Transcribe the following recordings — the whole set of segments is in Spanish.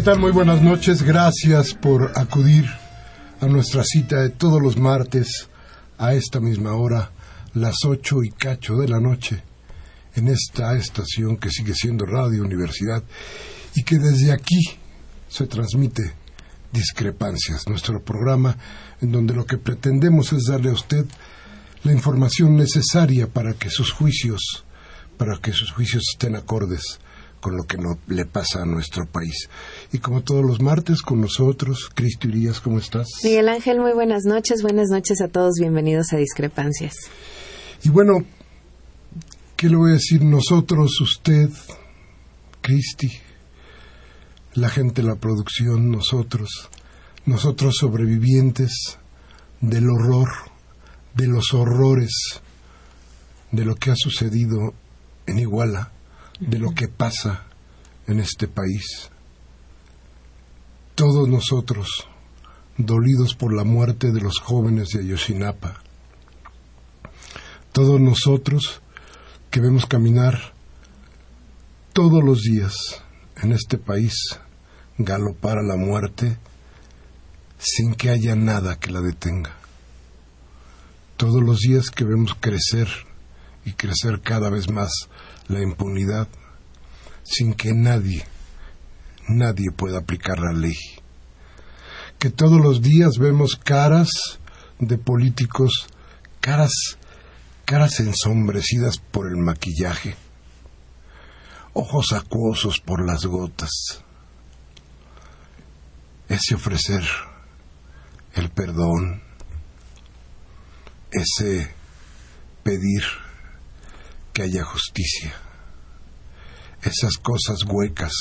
Muy buenas noches. Gracias por acudir a nuestra cita de todos los martes a esta misma hora, las ocho y cacho de la noche, en esta estación que sigue siendo Radio Universidad y que desde aquí se transmite Discrepancias, nuestro programa en donde lo que pretendemos es darle a usted la información necesaria para que sus juicios, para que sus juicios estén acordes con lo que no le pasa a nuestro país. Y como todos los martes con nosotros, Cristo Irías, ¿cómo estás? Miguel Ángel, muy buenas noches. Buenas noches a todos. Bienvenidos a Discrepancias. Y bueno, ¿qué le voy a decir? Nosotros, usted, Cristi, la gente de la producción, nosotros, nosotros sobrevivientes del horror, de los horrores, de lo que ha sucedido en Iguala, de lo que pasa en este país. Todos nosotros, dolidos por la muerte de los jóvenes de Ayotzinapa, todos nosotros que vemos caminar todos los días en este país galopar a la muerte sin que haya nada que la detenga. Todos los días que vemos crecer y crecer cada vez más la impunidad sin que nadie, nadie pueda aplicar la ley. Que todos los días vemos caras de políticos, caras, caras ensombrecidas por el maquillaje, ojos acuosos por las gotas. Ese ofrecer el perdón, ese pedir que haya justicia. Esas cosas huecas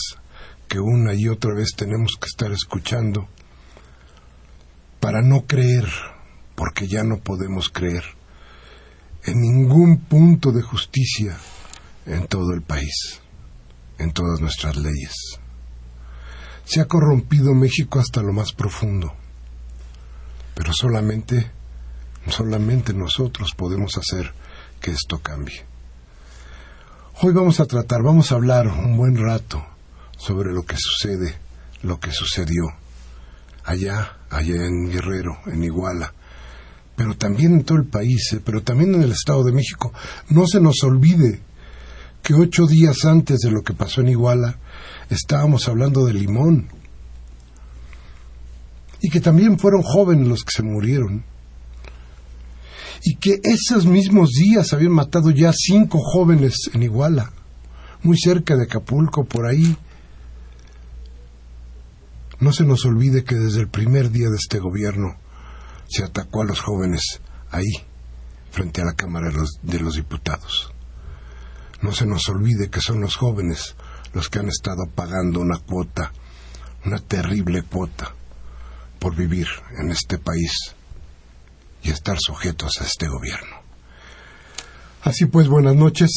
que una y otra vez tenemos que estar escuchando para no creer, porque ya no podemos creer en ningún punto de justicia en todo el país, en todas nuestras leyes. Se ha corrompido México hasta lo más profundo, pero solamente, solamente nosotros podemos hacer que esto cambie. Hoy vamos a tratar, vamos a hablar un buen rato sobre lo que sucede, lo que sucedió allá, allá en Guerrero, en Iguala, pero también en todo el país, eh, pero también en el Estado de México. No se nos olvide que ocho días antes de lo que pasó en Iguala estábamos hablando de Limón y que también fueron jóvenes los que se murieron y que esos mismos días habían matado ya cinco jóvenes en Iguala, muy cerca de Acapulco, por ahí. No se nos olvide que desde el primer día de este gobierno se atacó a los jóvenes ahí, frente a la Cámara de los, de los Diputados. No se nos olvide que son los jóvenes los que han estado pagando una cuota, una terrible cuota, por vivir en este país y estar sujetos a este gobierno. Así pues, buenas noches.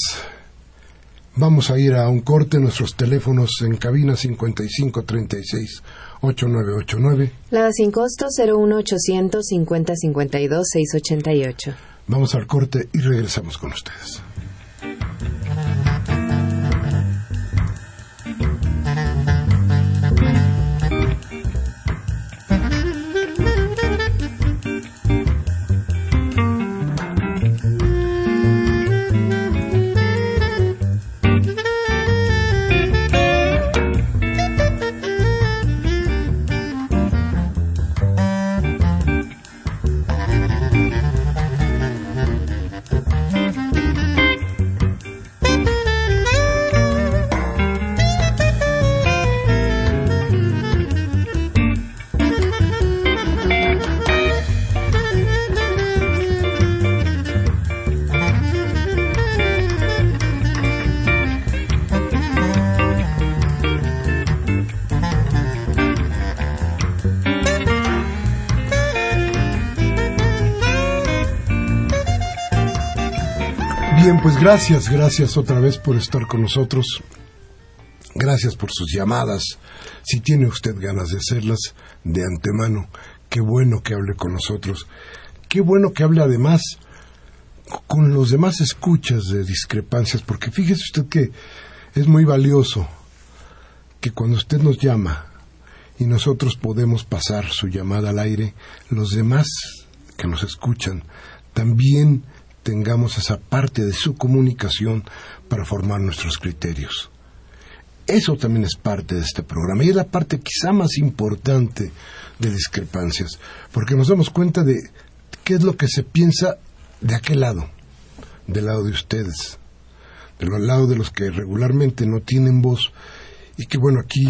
Vamos a ir a un corte. Nuestros teléfonos en cabina 5536 8989. La sin costo 01800 5052 688. Vamos al corte y regresamos con ustedes. Gracias, gracias otra vez por estar con nosotros. Gracias por sus llamadas. Si tiene usted ganas de hacerlas de antemano, qué bueno que hable con nosotros. Qué bueno que hable además con los demás escuchas de discrepancias, porque fíjese usted que es muy valioso que cuando usted nos llama y nosotros podemos pasar su llamada al aire, los demás que nos escuchan también tengamos esa parte de su comunicación para formar nuestros criterios. Eso también es parte de este programa y es la parte quizá más importante de discrepancias, porque nos damos cuenta de qué es lo que se piensa de aquel lado, del lado de ustedes, del lado de los que regularmente no tienen voz y que bueno, aquí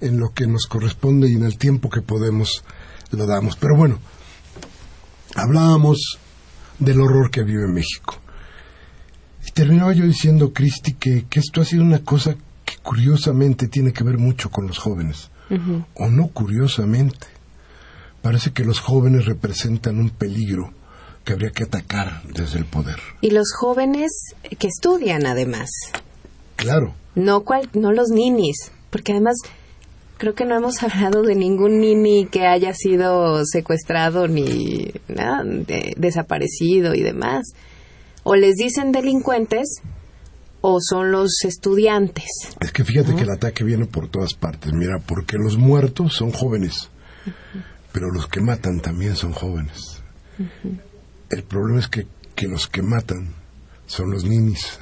en lo que nos corresponde y en el tiempo que podemos lo damos. Pero bueno, hablábamos del horror que vive México. Y terminaba yo diciendo, Cristi, que, que esto ha sido una cosa que curiosamente tiene que ver mucho con los jóvenes. O no curiosamente. Parece que los jóvenes representan un peligro que habría que atacar desde el poder. Y los jóvenes que estudian además. Claro. No, cual, no los ninis, porque además creo que no hemos hablado de ningún nini que haya sido secuestrado ni nada, desaparecido y demás. O les dicen delincuentes o son los estudiantes. Es que fíjate que el ataque viene por todas partes. Mira, porque los muertos son jóvenes, pero los que matan también son jóvenes. El problema es que, que los que matan son los ninis.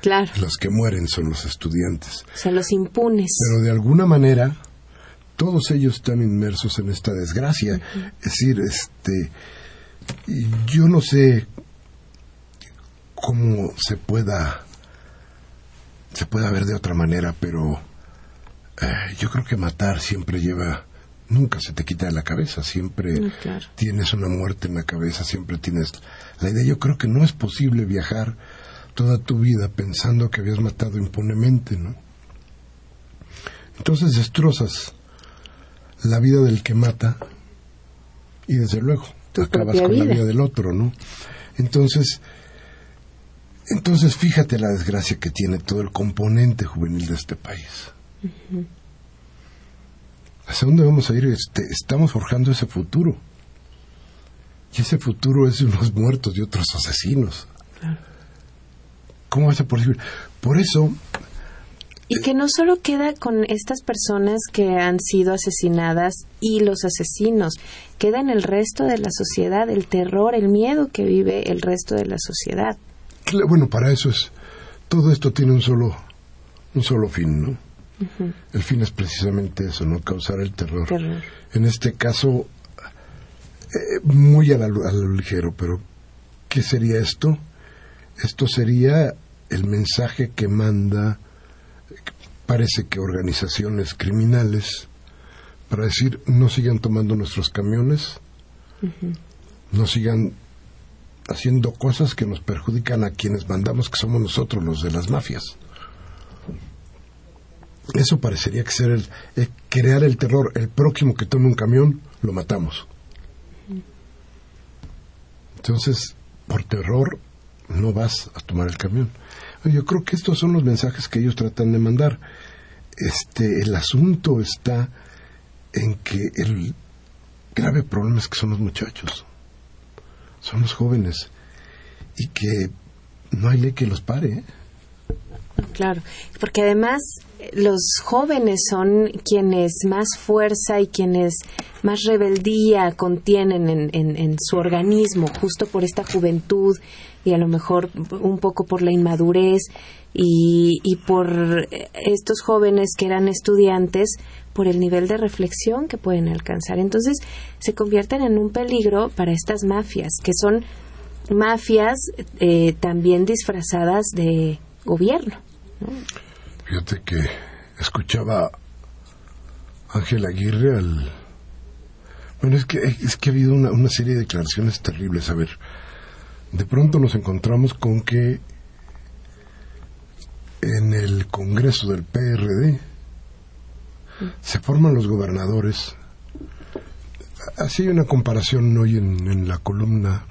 Claro. Los que mueren son los estudiantes. Se los impunes. Pero de alguna manera, todos ellos están inmersos en esta desgracia. Es decir, este, yo no sé cómo se pueda, se pueda ver de otra manera, pero eh, yo creo que matar siempre lleva, nunca se te quita de la cabeza, siempre claro. tienes una muerte en la cabeza, siempre tienes la idea. Yo creo que no es posible viajar toda tu vida pensando que habías matado impunemente, ¿no? Entonces destrozas la vida del que mata y desde luego Tu acabas con la vida. del otro, ¿no? Entonces, entonces fíjate la desgracia que tiene todo el componente juvenil de este país. ¿Hacia dónde vamos a ir? Este, estamos forjando ese futuro. Y ese futuro es de unos muertos y otros asesinos. ¿Cómo ser posible? Por eso, Y que no solo queda con estas personas que han sido asesinadas y los asesinos, queda en el resto de la sociedad el terror, el miedo que vive el resto de la sociedad. bueno, para eso es, todo esto tiene un solo, un solo fin, ¿no? El fin es precisamente eso, ¿no? Causar el terror. Terror. En este caso, eh, muy a, la- a lo ligero, pero ¿qué sería esto? Esto sería el mensaje que manda, parece que organizaciones criminales, para decir, no sigan tomando nuestros camiones, no sigan haciendo cosas que nos perjudican a quienes mandamos, que somos nosotros los de las mafias. Eso parecería que ser el, eh, crear el terror. El próximo que tome un camión, lo matamos. Entonces, por terror, no vas a tomar el camión. Yo creo que estos son los mensajes que ellos tratan de mandar. Este, el asunto está en que el grave problema es que son los muchachos, son los jóvenes, y que no hay ley que los pare. ¿eh? Claro, porque además los jóvenes son quienes más fuerza y quienes más rebeldía contienen en, en- en su organismo, justo por esta juventud y a lo mejor un poco por la inmadurez y, y por estos jóvenes que eran estudiantes, por el nivel de reflexión que pueden alcanzar. Entonces se convierten en un peligro para estas mafias, que son mafias eh, también disfrazadas de gobierno. Fíjate que escuchaba Ángel Aguirre al... Bueno, es que, es que ha habido una, una serie de declaraciones terribles. A ver, de pronto nos encontramos con que en el Congreso del PRD se forman los gobernadores. Así hay una comparación hoy en, en la columna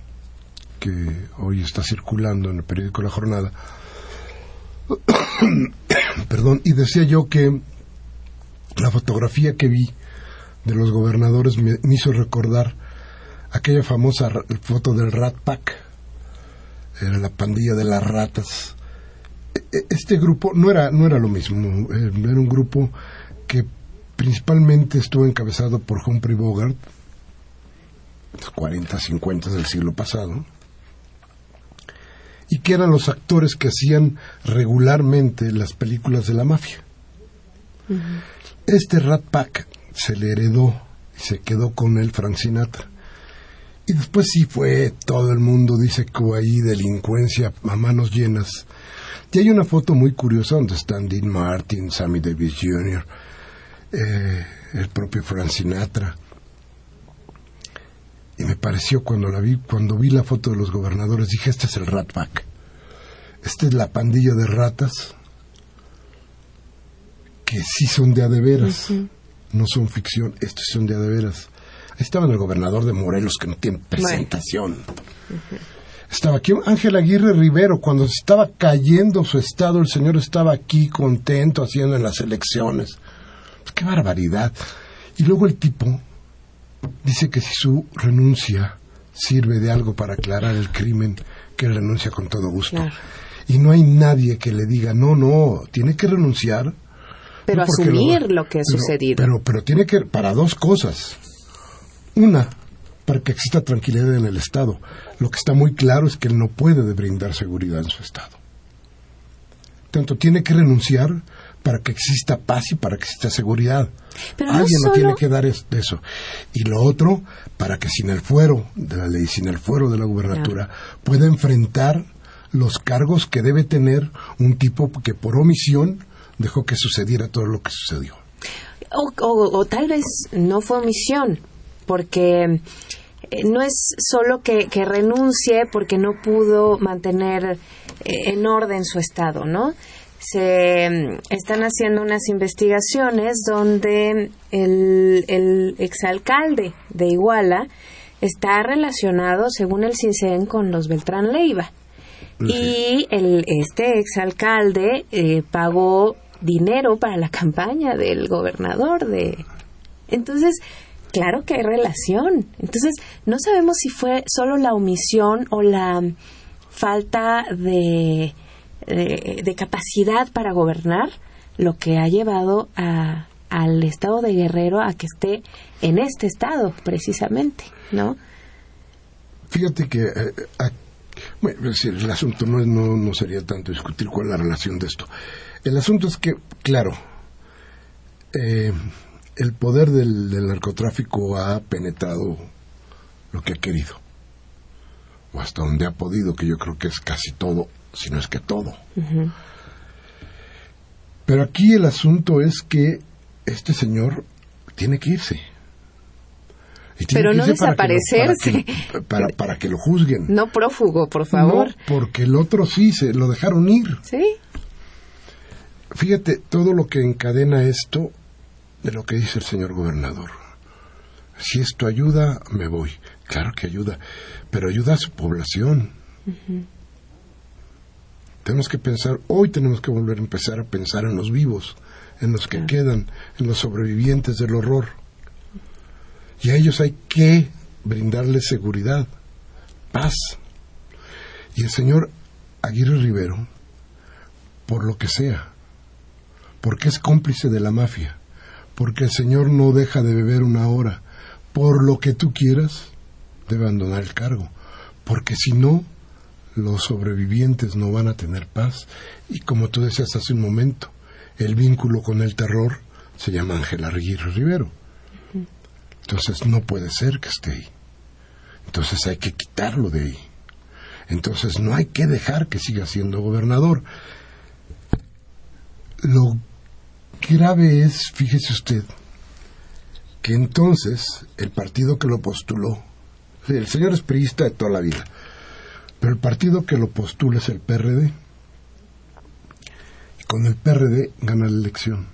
que hoy está circulando en el periódico La Jornada. Perdón, y decía yo que la fotografía que vi de los gobernadores me, hizo recordar aquella famosa foto del Rat Pack. Era la pandilla de las ratas. E, e, este grupo no era, no era lo mismo, era un grupo que principalmente estuvo encabezado por Humphrey Bogart, los 40, 50 del siglo pasado, y que eran los actores que hacían regularmente las películas de la mafia. Este Rat Pack se le heredó y se quedó con él Frank Sinatra. Y después sí fue, todo el mundo dice que hubo ahí delincuencia a manos llenas. Y hay una foto muy curiosa donde están Dean Martin, Sammy Davis Jr., eh, el propio Frank Sinatra. Y me pareció cuando la vi, cuando vi la foto de los gobernadores, dije, este es el Rat Pack. Esta es la pandilla de ratas que sí son de a de veras, no son ficción, estos son de a de veras. Estaba el gobernador de Morelos que no tiene presentación. Estaba aquí Ángel Aguirre Rivero, cuando estaba cayendo su estado, el señor estaba aquí contento haciendo en las elecciones. Pues qué barbaridad. Y luego el tipo dice que si su renuncia sirve de algo para aclarar el crimen, que renuncia con todo gusto. Y no hay nadie que le diga, no, no, tiene que renunciar. Pero asumir lo, que ha sucedido. Pero, pero tiene que, para dos cosas. Una, para que exista tranquilidad en el Estado. Lo que está muy claro es que él no puede brindar seguridad en su Estado. Tanto tiene que renunciar para que exista paz y para que exista seguridad. Alguien no, tiene que dar eso. Y lo otro, para que sin el fuero de la ley, sin el fuero de la gubernatura, pueda enfrentar los cargos que debe tener un tipo que por omisión dejó que sucediera todo lo que sucedió. O, tal vez no fue omisión, porque eh, no es solo que, que renuncie porque no pudo mantener eh, en orden su estado, ¿no? se mm, están haciendo unas investigaciones donde el, el exalcalde de Iguala está relacionado, según el CISEN, con los Beltrán Leiva. Y el, este exalcalde eh, pagó dinero para la campaña del gobernador de... Entonces, claro que hay relación. Entonces, no sabemos si fue solo la omisión o la falta de de, capacidad para gobernar lo que ha llevado a, al estado de Guerrero a que esté en este estado precisamente, ¿no? Fíjate que eh, bueno, el asunto no, no, no, sería tanto discutir cuál es la relación de esto. El asunto es que, claro, eh, el poder del, del, narcotráfico ha penetrado lo que ha querido, o hasta donde ha podido, que yo creo que es casi todo si no es que todo. Pero aquí el asunto es que este señor tiene que irse. Pero no desaparecerse. Para que, para, que, lo juzguen. No prófugo, por favor. porque el otro sí, se lo dejaron ir. Sí. Fíjate todo lo que encadena esto de lo que dice el señor gobernador. Si esto ayuda, me voy. Claro que ayuda, pero ayuda a su población. Tenemos que pensar, hoy tenemos que volver a empezar a pensar en los vivos, en los que quedan, en los sobrevivientes del horror. Y a ellos hay que brindarles seguridad, paz. Y el señor Aguirre Rivero, por lo que sea, porque es cómplice de la mafia, porque el señor no deja de beber una hora, por lo que tú quieras, debe abandonar el cargo, porque si no, los sobrevivientes no van a tener paz y como tú decías hace un momento, el vínculo con el terror se llama Ángel Aguirre Rivero. Entonces no puede ser que esté ahí. Entonces hay que quitarlo de ahí. Entonces no hay que dejar que siga siendo gobernador. Lo grave es, fíjese usted, que entonces el partido que lo postuló, el señor es priista de toda la vida, pero el partido que lo postula es el PRD. Y con el PRD gana la elección.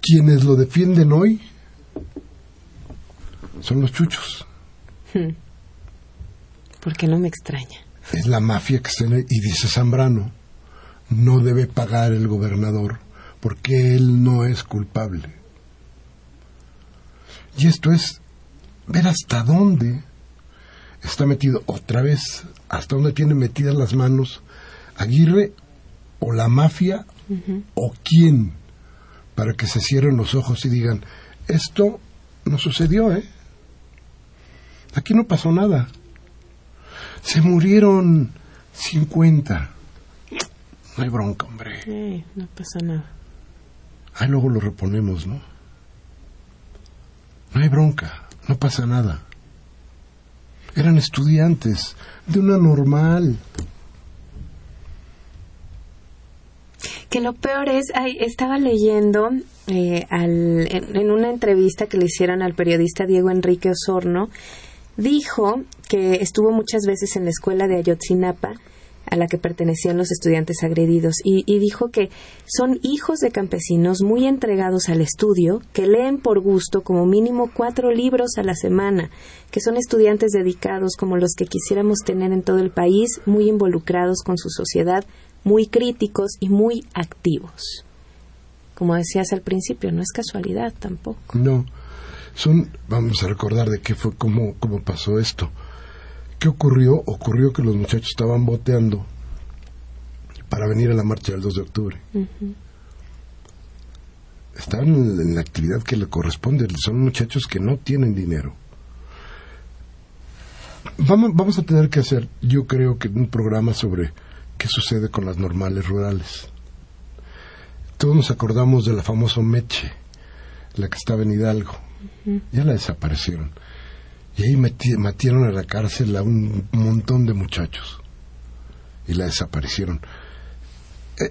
Quienes lo defienden hoy son los chuchos. Hmm. Porque no me extraña. Es la mafia que está en el- y dice Zambrano, no debe pagar el gobernador porque él no es culpable. Y esto es ver hasta dónde está metido otra vez, hasta dónde tiene metidas las manos Aguirre o la mafia o quién para que se cierren los ojos y digan, esto no sucedió, ¿eh? Aquí no pasó nada. Se murieron 50. No hay bronca, hombre. No pasa nada. Ahí luego lo reponemos, ¿no? No hay bronca, no pasa nada. Eran estudiantes de una normal. Que lo peor es, ay, estaba leyendo eh, al- en, en una entrevista que le hicieron al periodista Diego Enrique Osorno, dijo que estuvo muchas veces en la escuela de Ayotzinapa a la que pertenecían los estudiantes agredidos y, y dijo que son hijos de campesinos muy entregados al estudio, que leen por gusto como mínimo cuatro libros a la semana, que son estudiantes dedicados como los que quisiéramos tener en todo el país, muy involucrados con su sociedad, muy críticos y muy activos. Como decías al principio, no es casualidad tampoco. No. Son, vamos a recordar de qué fue, cómo, cómo pasó esto. ¿Qué ocurrió? Ocurrió que los muchachos estaban boteando para venir a la marcha del 2 de octubre. Estaban en, en la actividad que le corresponde. Son muchachos que no tienen dinero. Vamos, vamos a tener que hacer, yo creo que un programa sobre qué sucede con las normales rurales. Todos nos acordamos de la famosa Meche, la que estaba en Hidalgo. Ya la desaparecieron. Y ahí meti- metieron a la cárcel a un montón de muchachos. Y la desaparecieron. Eh,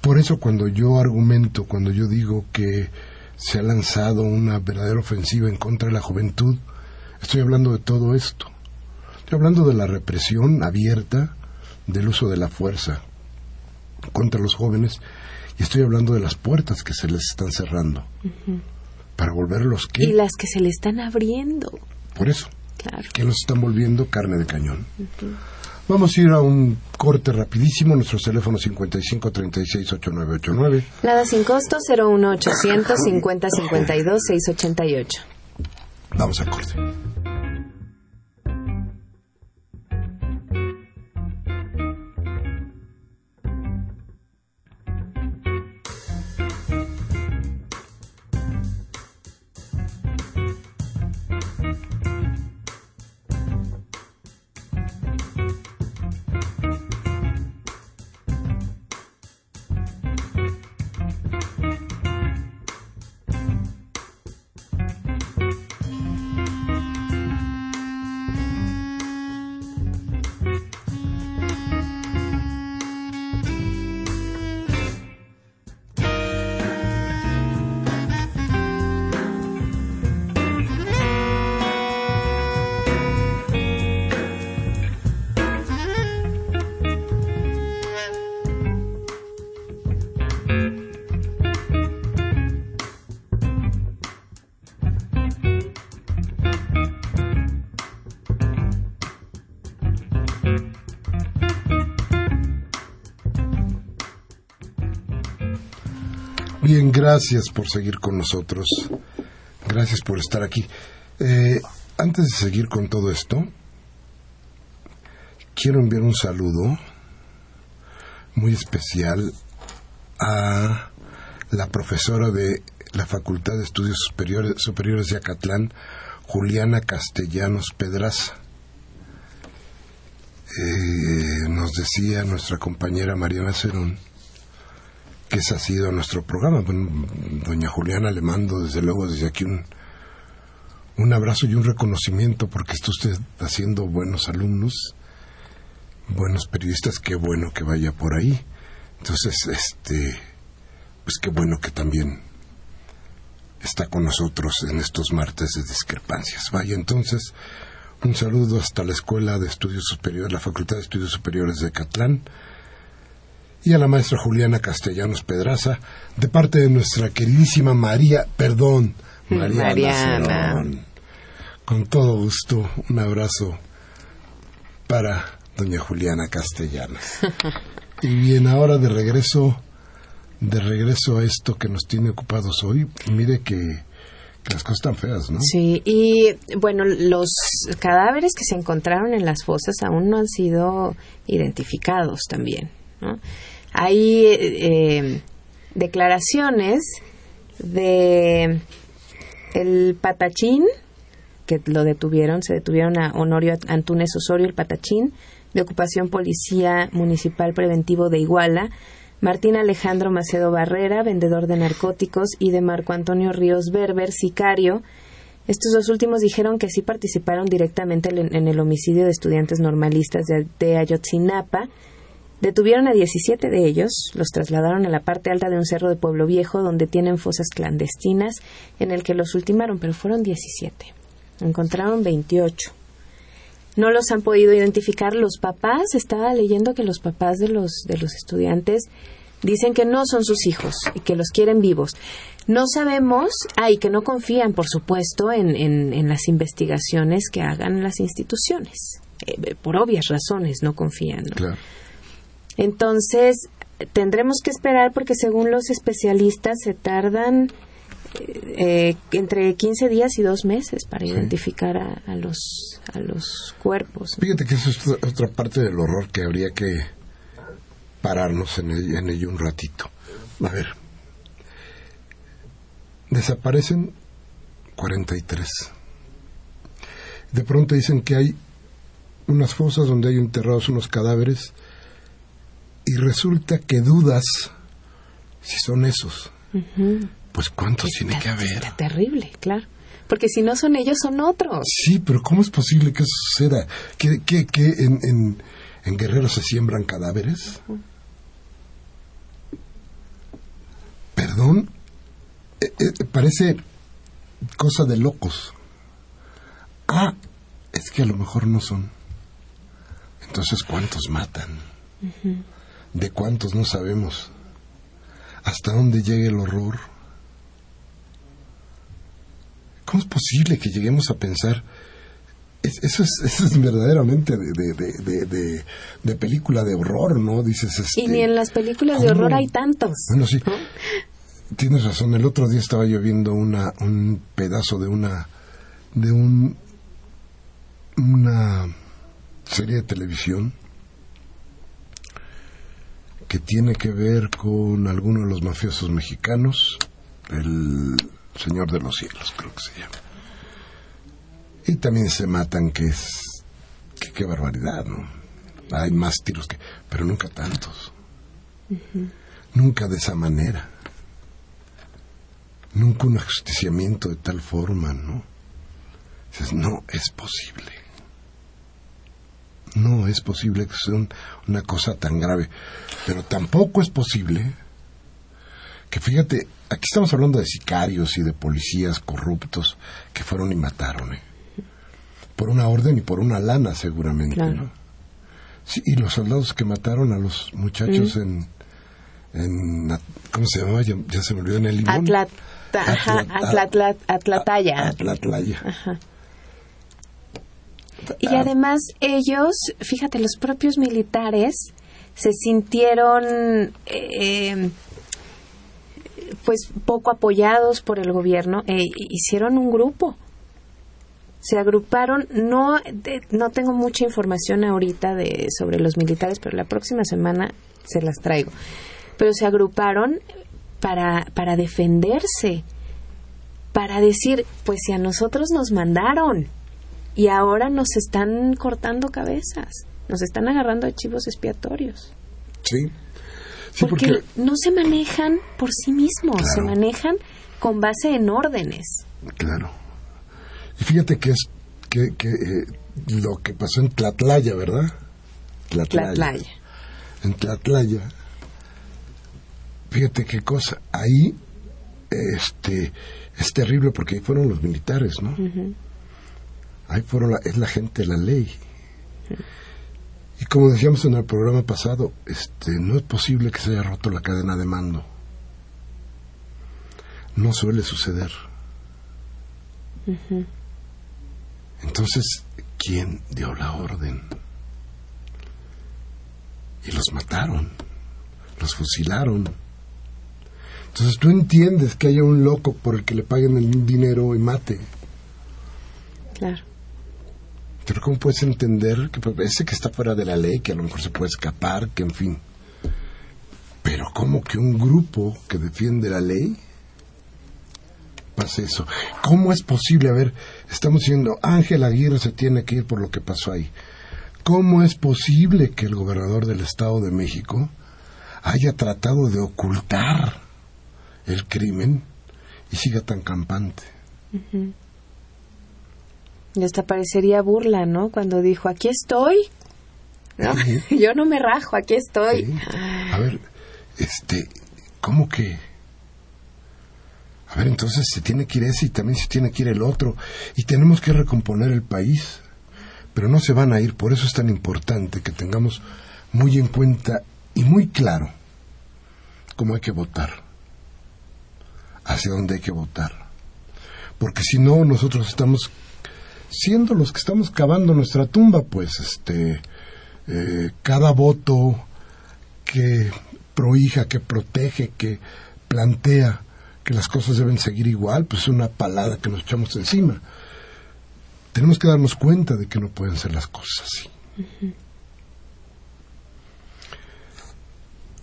por eso cuando yo argumento, cuando yo digo que se ha lanzado una verdadera ofensiva en contra de la juventud, estoy hablando de todo esto. Estoy hablando de la represión abierta del uso de la fuerza contra los jóvenes y estoy hablando de las puertas que se les están cerrando para volverlos que Y las que se le están abriendo. Por eso Claro. que los están volviendo carne de cañón. Vamos a ir a un corte rapidísimo. Nuestro teléfono 55 36 8989. Nada sin costo 01800 50 52 688. Vamos al corte. Bien, gracias por seguir con nosotros. Gracias por estar aquí. Eh, antes de seguir con todo esto, quiero enviar un saludo muy especial a la profesora de la Facultad de Estudios Superiores, Superiores de Acatlán, Juliana Castellanos Pedraza. Eh, nos decía nuestra compañera Mariana Cerón que ese ha sido nuestro programa. Bueno, doña Juliana le mando desde luego desde aquí un, un abrazo y un reconocimiento porque está usted haciendo buenos alumnos, buenos periodistas, qué bueno que vaya por ahí. Entonces, este, pues qué bueno que también está con nosotros en estos martes de discrepancias. Vaya, entonces, un saludo hasta la Escuela de Estudios Superiores, la Facultad de Estudios Superiores de Catlán y a la maestra Juliana Castellanos Pedraza, de parte de nuestra queridísima María, perdón, Mariana. Mariana. Con todo gusto, un abrazo para doña Juliana Castellanos. y bien, ahora de regreso, de regreso a esto que nos tiene ocupados hoy, mire que, que las cosas están feas, ¿no? Sí, y bueno, los cadáveres que se encontraron en las fosas aún no han sido identificados también, ¿no? Hay eh, declaraciones de el Patachín, que lo detuvieron, se detuvieron a Honorio Antunes Osorio, el Patachín, de Ocupación Policía Municipal Preventivo de Iguala, Martín Alejandro Macedo Barrera, vendedor de narcóticos, y de Marco Antonio Ríos Berber, sicario. Estos dos últimos dijeron que sí participaron directamente en el homicidio de estudiantes normalistas de, de Ayotzinapa. Detuvieron a 17 de ellos, los trasladaron a la parte alta de un cerro de Pueblo Viejo donde tienen fosas clandestinas en el que los ultimaron, pero fueron 17. Encontraron 28 no los han podido identificar los papás. Estaba leyendo que los papás de los, de los estudiantes dicen que no son sus hijos y que los quieren vivos. No sabemos, ah, y que no confían, por supuesto, en, en, las investigaciones que hagan las instituciones. Eh, por obvias razones no confían. Entonces, tendremos que esperar porque según los especialistas se tardan eh, entre 15 días y dos meses para identificar a, los, a los cuerpos. Fíjate que eso es otra parte del horror que habría que pararnos en, en ello un ratito. A ver, desaparecen 43. De pronto dicen que hay unas fosas donde hay enterrados unos cadáveres y resulta que dudas si son esos. Pues cuántos tiene que haber. Está terrible, claro. Porque si no son ellos, son otros. Sí, pero ¿cómo es posible que eso suceda? ¿Que, que, que en, en, en, Guerrero se siembran cadáveres? Perdón, eh, eh, parece cosa de locos. Ah, es que a lo mejor no son. Entonces, ¿cuántos matan? ¿De cuántos no sabemos? ¿Hasta dónde llega el horror? ¿Cómo es posible que lleguemos a pensar? eso, es, eso es verdaderamente de, de, película de horror, ¿no? Dices, este, y ni en las películas de horror hay tantos. Bueno, sí. Tienes razón. El otro día estaba yo viendo una, un pedazo de una de un una serie de televisión que tiene que ver con alguno de los mafiosos mexicanos, el Señor de los Cielos, creo que se llama. Y también se matan, que es. qué barbaridad, ¿no? Hay más tiros que. pero nunca tantos. Nunca de esa manera. Nunca un ajusticiamiento de tal forma, ¿no? Dices, no es posible. No es posible que sea una cosa tan grave. Pero tampoco es posible que fíjate, aquí estamos hablando de sicarios y de policías corruptos que fueron y mataron, ¿eh? Por una orden y por una lana, seguramente, ¿no? Sí, y los soldados que mataron a los muchachos mm. en, en. ¿Cómo se llamaba? Ya, se me olvidó en el limón. Atlat, Atlataya. Atlatlaya. Y además ellos, fíjate, los propios militares se sintieron eh, pues poco apoyados por el gobierno, e hicieron un grupo. Se agruparon, no, no tengo mucha información ahorita de, sobre los militares, pero la próxima semana se las traigo. Pero se agruparon para, para defenderse, para decir, pues si a nosotros nos mandaron y ahora nos están cortando cabezas, nos están agarrando archivos expiatorios. Sí, porque, no se manejan por sí mismos, se manejan con base en órdenes. Claro. Y fíjate que es que, que eh, lo que pasó en Tlatlaya, ¿verdad? Tlatlaya. En Tlatlaya. Fíjate qué cosa. Ahí este es terrible porque ahí fueron los militares, ¿no? Ahí fueron la, es la gente de la ley. Y como decíamos en el programa pasado, este, no es posible que se haya roto la cadena de mando. No suele suceder. Entonces, ¿quién dio la orden? y los mataron, los fusilaron. Entonces tú entiendes que haya un loco por el que le paguen el dinero y mate. Claro. Pero ¿cómo puedes entender que ese que está fuera de la ley, que a lo mejor se puede escapar, que en fin? Pero ¿cómo que un grupo que defiende la ley pase eso? ¿Cómo es posible? A ver, estamos diciendo, Ángel Aguirre se tiene que ir por lo que pasó ahí. ¿Cómo es posible que el gobernador del Estado de México haya tratado de ocultar el crimen y siga tan campante? Y hasta parecería burla, ¿no? Cuando dijo, aquí estoy. Yo no me rajo, aquí estoy. A ver, este, ¿cómo que? A ver, entonces se tiene que ir ese y también se tiene que ir el otro. Y tenemos que recomponer el país. Pero no se van a ir, por eso es tan importante que tengamos muy en cuenta y muy claro cómo hay que votar. Hacia dónde hay que votar. Porque si no, nosotros estamos siendo los que estamos cavando nuestra tumba, pues este eh, cada voto que prohija, que protege, que plantea que las cosas deben seguir igual, pues es una palada que nos echamos encima. Tenemos que darnos cuenta de que no pueden ser las cosas así.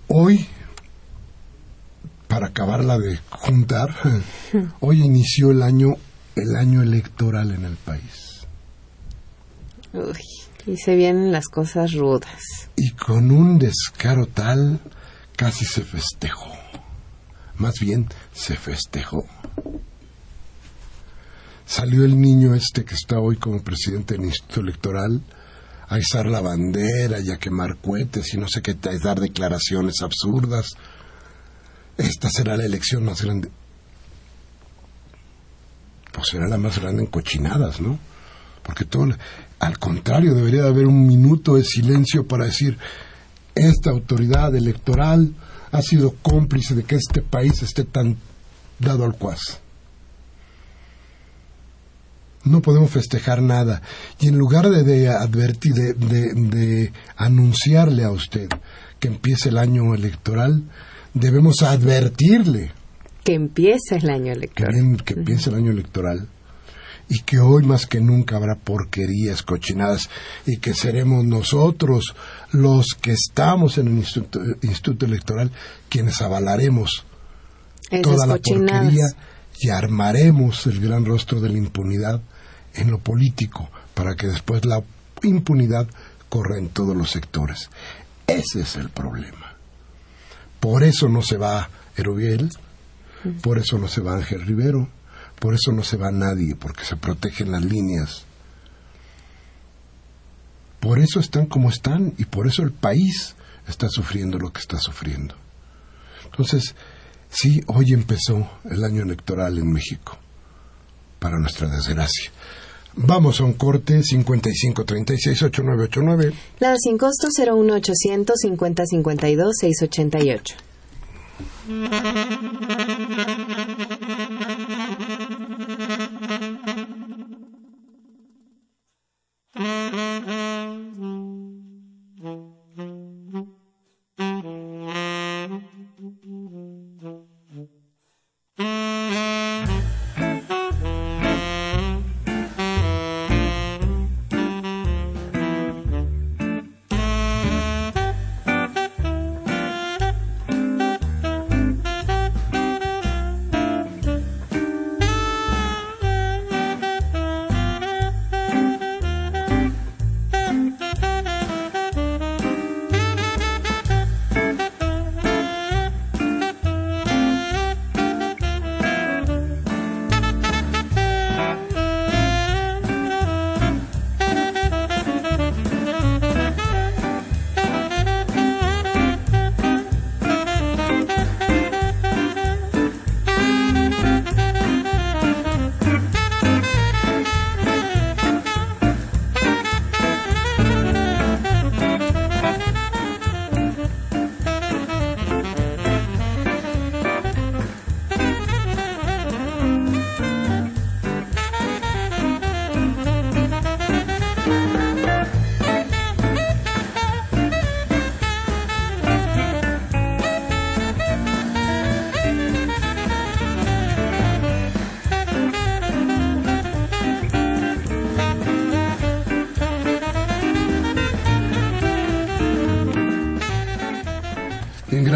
Hoy, para acabarla de juntar, hoy inició el año el año electoral en el país. Uy, y se vienen las cosas rudas. Y con un descaro tal, casi se festejó. Más bien, se festejó. Salió el niño este que está hoy como presidente del Instituto Electoral a izar la bandera y a quemar cohetes y no sé qué, a dar declaraciones absurdas. Esta será la elección más grande pues será la más grande en cochinadas, ¿no? Porque todo, al contrario, debería de haber un minuto de silencio para decir, esta autoridad electoral ha sido cómplice de que este país esté tan dado al cuas. No podemos festejar nada. Y en lugar de, advertir, de, de anunciarle a usted que empiece el año electoral, debemos advertirle que empiece el año electoral. Que, empiece el año electoral y que hoy más que nunca habrá porquerías cochinadas y que seremos nosotros los que estamos en el instituto, electoral quienes avalaremos toda la porquería y armaremos el gran rostro de la impunidad en lo político para que después la impunidad corra en todos los sectores. Ese es el problema. Por eso no se va Erubiel, por eso no se va Ángel Rivero, por eso no se va nadie, porque se protegen las líneas. Por eso están como están y por eso el país está sufriendo lo que está sufriendo. Entonces, sí, hoy empezó el año electoral en México, para nuestra desgracia. Vamos a un corte 5536-8989. La sin costo 01800 5052 688. Mm-hmm.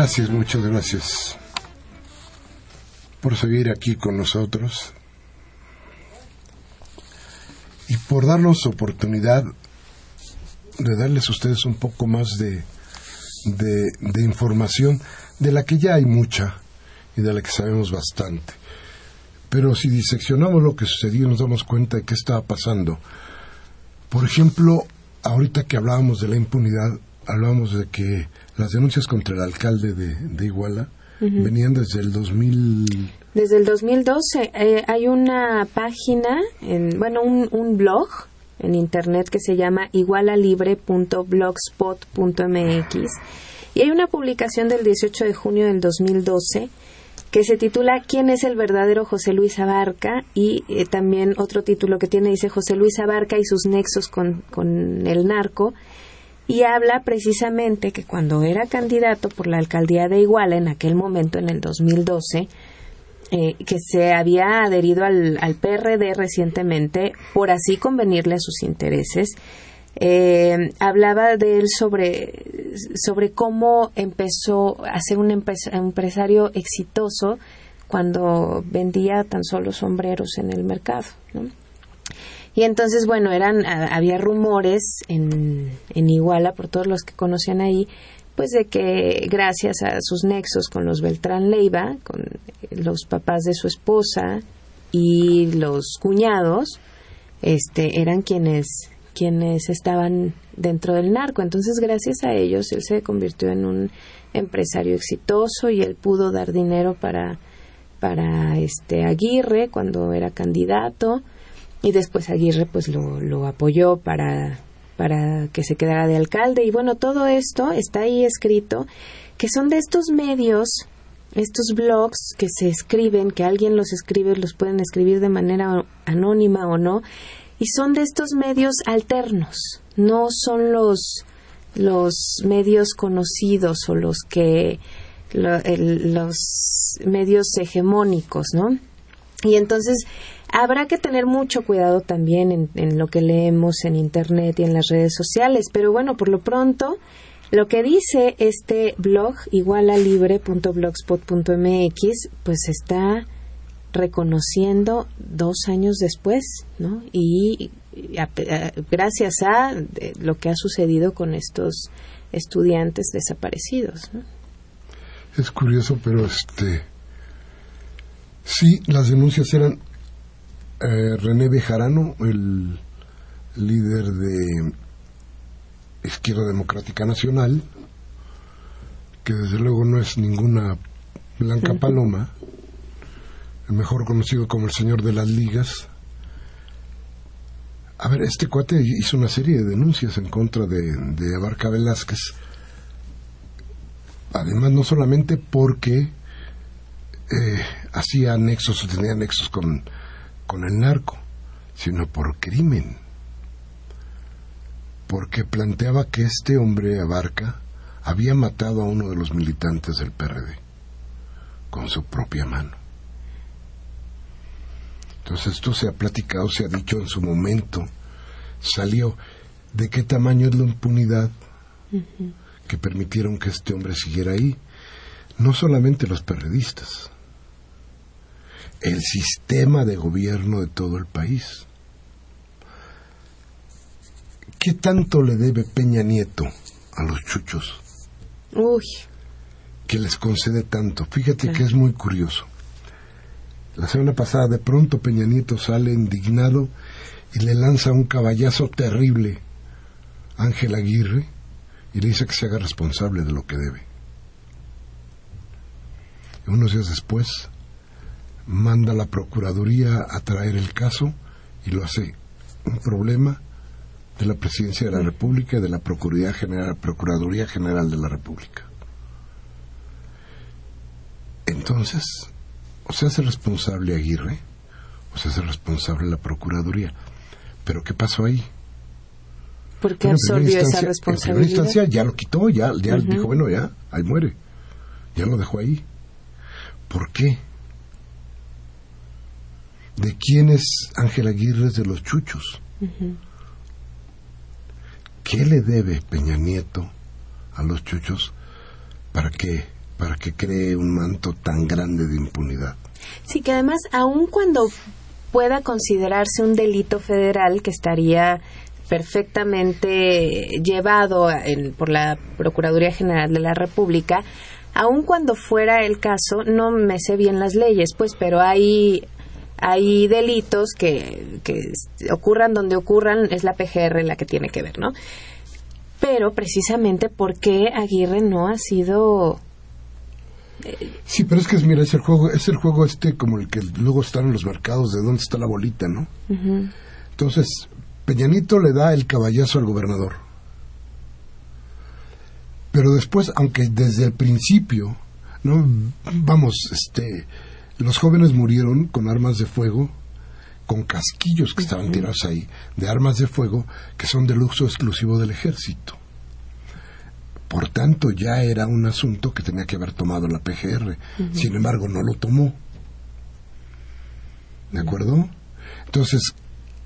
Gracias, muchas gracias por seguir aquí con nosotros y por darnos oportunidad de darles a ustedes un poco más de, de, información de la que ya hay mucha y de la que sabemos bastante. Pero si diseccionamos lo que sucedió nos damos cuenta de qué estaba pasando. Por ejemplo, ahorita que hablábamos de la impunidad, hablábamos de que las denuncias contra el alcalde de, Iguala venían desde el 2000. Desde el 2012 eh, hay una página, en, bueno, un, un blog en internet que se llama igualalibre.blogspot.mx y hay una publicación del 18 de junio del 2012 que se titula ¿Quién es el verdadero José Luis Abarca? y eh, también otro título que tiene dice José Luis Abarca y sus nexos con, con el narco y habla precisamente que cuando era candidato por la alcaldía de Iguala en aquel momento, en el 2012, eh, que se había adherido al, al, PRD recientemente por así convenirle a sus intereses, eh, hablaba de él sobre, sobre cómo empezó a ser un empresario exitoso cuando vendía tan solo sombreros en el mercado. ¿no? Y entonces, bueno, eran, había rumores en, en Iguala, por todos los que conocían ahí, pues de que gracias a sus nexos con los Beltrán Leiva, con los papás de su esposa y los cuñados, este, eran quienes, quienes estaban dentro del narco. Entonces, gracias a ellos, él se convirtió en un empresario exitoso y él pudo dar dinero para, para este Aguirre cuando era candidato y después Aguirre pues lo, lo apoyó para, para que se quedara de alcalde y bueno, todo esto está ahí escrito, que son de estos medios, estos blogs que se escriben, que alguien los escribe, los pueden escribir de manera anónima o no, y son de estos medios alternos, no son los los medios conocidos o los que los medios hegemónicos, ¿no? Y entonces Habrá que tener mucho cuidado también en, lo que leemos en Internet y en las redes sociales, pero bueno, por lo pronto, lo que dice este blog, igualalibre.blogspot.mx, pues está reconociendo dos años después, ¿no? Y gracias a lo que ha sucedido con estos estudiantes desaparecidos, ¿no? Es curioso, pero este sí, las denuncias eran eh, René Bejarano, el líder de Izquierda Democrática Nacional, que desde luego no es ninguna blanca paloma, el mejor conocido como el señor de las ligas. A ver, este cuate hizo una serie de denuncias en contra de, de Abarca Velázquez, además no solamente porque eh, hacía nexos o tenía nexos con con el narco, sino por crimen. Porque planteaba que este hombre Abarca había matado a uno de los militantes del PRD con su propia mano. Entonces esto se ha platicado, se ha dicho en su momento, salió de qué tamaño es la impunidad que permitieron que este hombre siguiera ahí. No solamente los perredistas, el sistema de gobierno de todo el país. ¿Qué tanto le debe Peña Nieto a los chuchos? Uy. Que les concede tanto. Fíjate que es muy curioso. La semana pasada de pronto Peña Nieto sale indignado y le lanza un caballazo terrible a Ángel Aguirre y le dice que se haga responsable de lo que debe. Y unos días después manda la Procuraduría a traer el caso y lo hace un problema de la Presidencia de la República y de la Procuraduría General, Procuraduría General de la República. Entonces, o se hace responsable Aguirre, o se hace responsable la Procuraduría. Pero ¿qué pasó ahí? ¿Por qué absorbió esa responsabilidad? En primera instancia ya lo quitó, ya, ya dijo, bueno, ya, ahí muere. Ya lo dejó ahí. ¿Por qué? De quién es Ángel Aguirre de los Chuchos. ¿Qué le debe Peña Nieto a los Chuchos para que para que cree un manto tan grande de impunidad. Sí, que además, aun cuando pueda considerarse un delito federal que estaría perfectamente llevado por la Procuraduría General de la República, aun cuando fuera el caso, no me sé bien las leyes, pues, pero hay hay delitos que, que ocurran donde ocurran, es la PGR la que tiene que ver, ¿no? Pero precisamente porque Aguirre no ha sido Sí, pero es que mira, es el juego, es el juego este como el que luego están en los mercados de dónde está la bolita, ¿no? Entonces, Peñanito le da el caballazo al gobernador. Pero después, aunque desde el principio, no, vamos, este, los jóvenes murieron con armas de fuego, con casquillos que estaban tirados ahí, de armas de fuego que son del uso exclusivo del ejército. Por tanto, ya era un asunto que tenía que haber tomado la PGR. Sin embargo, no lo tomó. ¿De acuerdo? Entonces,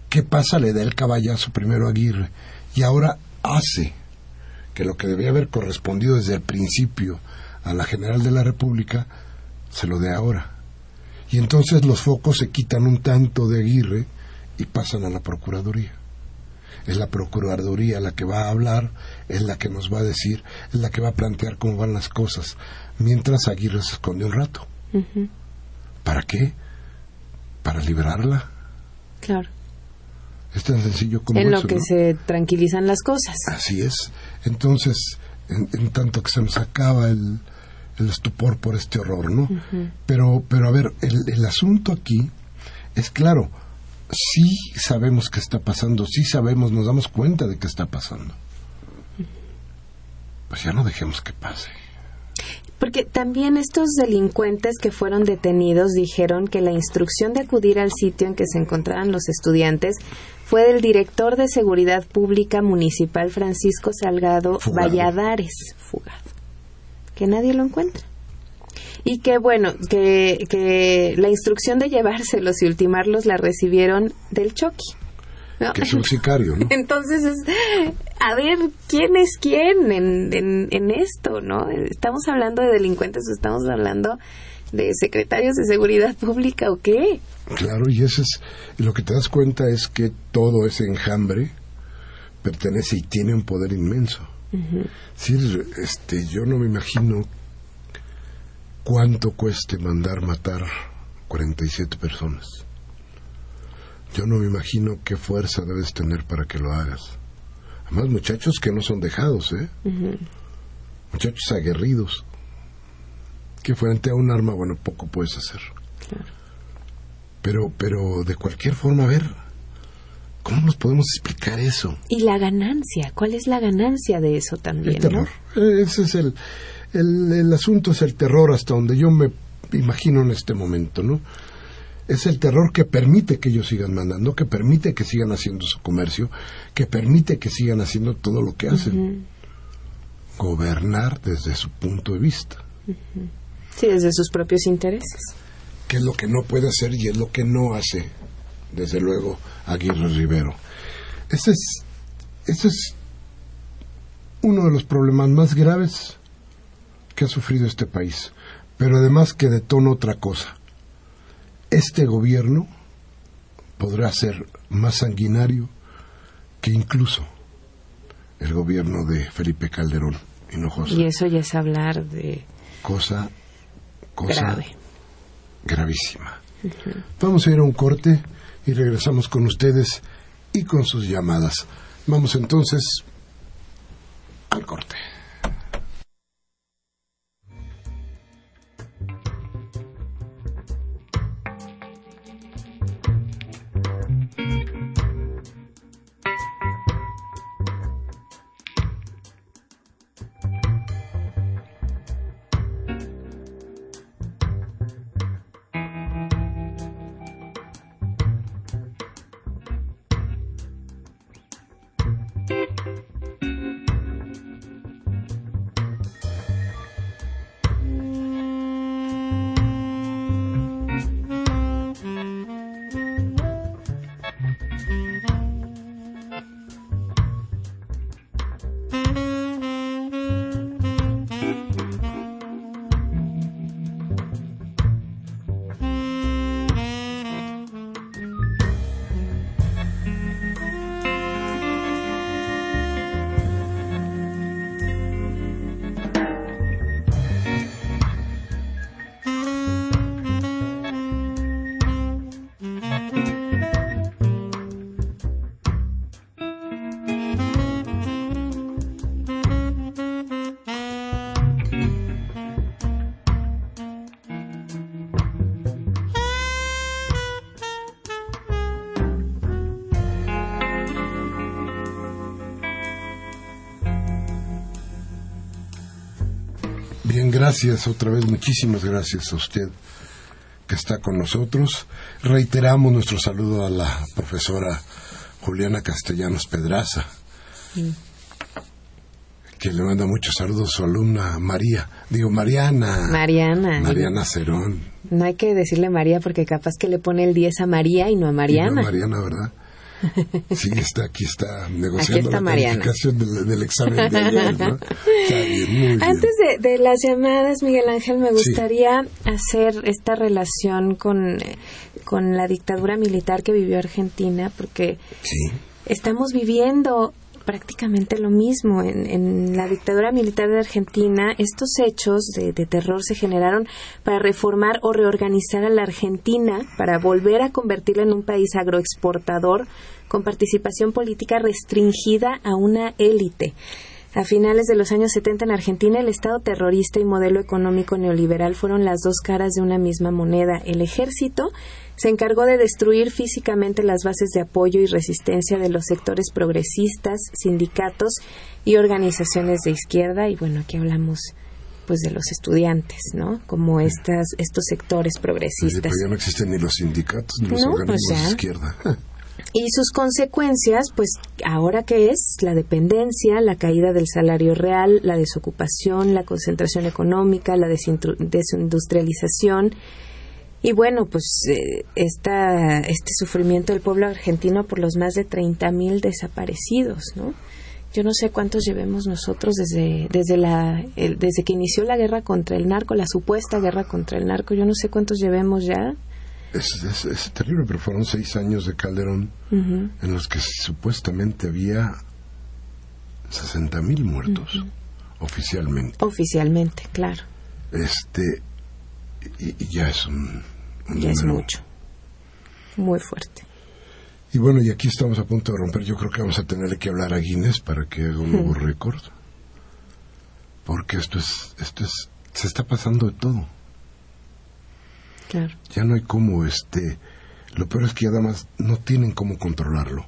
¿qué pasa? Le da el caballazo primero a Aguirre y ahora hace que lo que debía haber correspondido desde el principio a la General de la República se lo dé ahora. Y entonces los focos se quitan un tanto de Aguirre y pasan a la Procuraduría es la Procuraduría la que va a hablar, es la que nos va a decir, es la que va a plantear cómo van las cosas, mientras Aguirre se esconde un rato. ¿Para qué? ¿Para liberarla? Claro. Es tan sencillo como En lo que se tranquilizan las cosas. Así es. Entonces, en, tanto que se nos acaba el, el estupor por este horror, ¿no? pero, pero a ver, el, el asunto aquí es claro, sí sabemos qué está pasando, sí sabemos, nos damos cuenta de qué está pasando. Pues ya no dejemos que pase. Porque también estos delincuentes que fueron detenidos dijeron que la instrucción de acudir al sitio en que se encontraban los estudiantes fue del director de Seguridad Pública Municipal Francisco Salgado Valladares, fugado, que nadie lo encuentra y que bueno, que, que la instrucción de llevárselos y ultimarlos la recibieron del Chucky. Que es un sicario, ¿no? Entonces, a ver, ¿quién es quién en, en, en esto, no? ¿Estamos hablando de delincuentes o estamos hablando de secretarios de seguridad pública o qué? Claro, y eso es, lo que te das cuenta es que todo ese enjambre pertenece y tiene un poder inmenso. Sí, este, yo no me imagino cuánto cueste mandar matar 47 personas. Yo no me imagino qué fuerza debes tener para que lo hagas. Además, muchachos que no son dejados, ¿eh? Muchachos aguerridos. Que frente a un arma, bueno, poco puedes hacer. Pero, pero de cualquier forma, a ver, ¿cómo nos podemos explicar eso? Y la ganancia, ¿cuál es la ganancia de eso también? El terror. Ese es el, el, asunto es el terror hasta donde yo me imagino en este momento, ¿no? Es el terror que permite que ellos sigan mandando, que permite que sigan haciendo su comercio, que permite que sigan haciendo todo lo que hacen. Gobernar desde su punto de vista. Sí, desde sus propios intereses. Que es lo que no puede hacer y es lo que no hace, desde luego, Aguirre Rivero. Ese es, ese es uno de los problemas más graves que ha sufrido este país, pero además que detona otra cosa. Este gobierno podrá ser más sanguinario que incluso el gobierno de Felipe Calderón Hinojosa. Y eso ya es hablar de cosa, cosa gravísima. Vamos a ir a un corte y regresamos con ustedes y con sus llamadas. Vamos entonces al corte. Gracias otra vez, muchísimas gracias a usted que está con nosotros. Reiteramos nuestro saludo a la profesora Juliana Castellanos Pedraza, que le manda muchos saludos a su alumna María, digo Mariana. Mariana. Mariana Cerón. No hay que decirle María porque capaz que le pone el 10 a María y no a Mariana. Y no a Mariana, ¿verdad? Sí, está, aquí está negociando Aquí está la calificación del, del examen de ayer, ¿no? Está bien, muy bien. Antes de, de las llamadas, Miguel Ángel, me gustaría hacer esta relación con, con la dictadura militar que vivió Argentina, porque Sí, estamos viviendo prácticamente lo mismo. En, en la dictadura militar de Argentina, estos hechos de, de terror se generaron para reformar o reorganizar a la Argentina, para volver a convertirla en un país agroexportador con participación política restringida a una élite. A finales de los años 70 en Argentina, el Estado terrorista y modelo económico neoliberal fueron las dos caras de una misma moneda. El ejército se encargó de destruir físicamente las bases de apoyo y resistencia de los sectores progresistas, sindicatos y organizaciones de izquierda. Y bueno, aquí hablamos pues de los estudiantes, ¿no? Como estas, estos sectores progresistas. pero ya no existen ni los sindicatos ni los No, organismos pues ya. de izquierda. Y sus consecuencias, pues ahora que es la dependencia, la caída del salario real, la desocupación, la concentración económica, la desindustrialización y bueno, pues eh, esta, este sufrimiento del pueblo argentino por los más de 30.000 desaparecidos, ¿no? Yo no sé cuántos llevemos nosotros desde desde la el- desde que inició la guerra contra el narco, la supuesta guerra contra el narco. Yo no sé cuántos llevemos ya. Es, es- es terrible, pero fueron seis años de Calderón en los que supuestamente había 60 mil muertos oficialmente. Oficialmente, claro. Este y, y ya es un Ya es mucho. Muy fuerte. Y bueno, y aquí estamos a punto de romper. Yo creo que vamos a tenerle que hablar a Guinness para que haga un nuevo récord. Porque esto es, esto es, se está pasando de todo. Claro. Ya no hay cómo, este, lo peor es que además no tienen cómo controlarlo.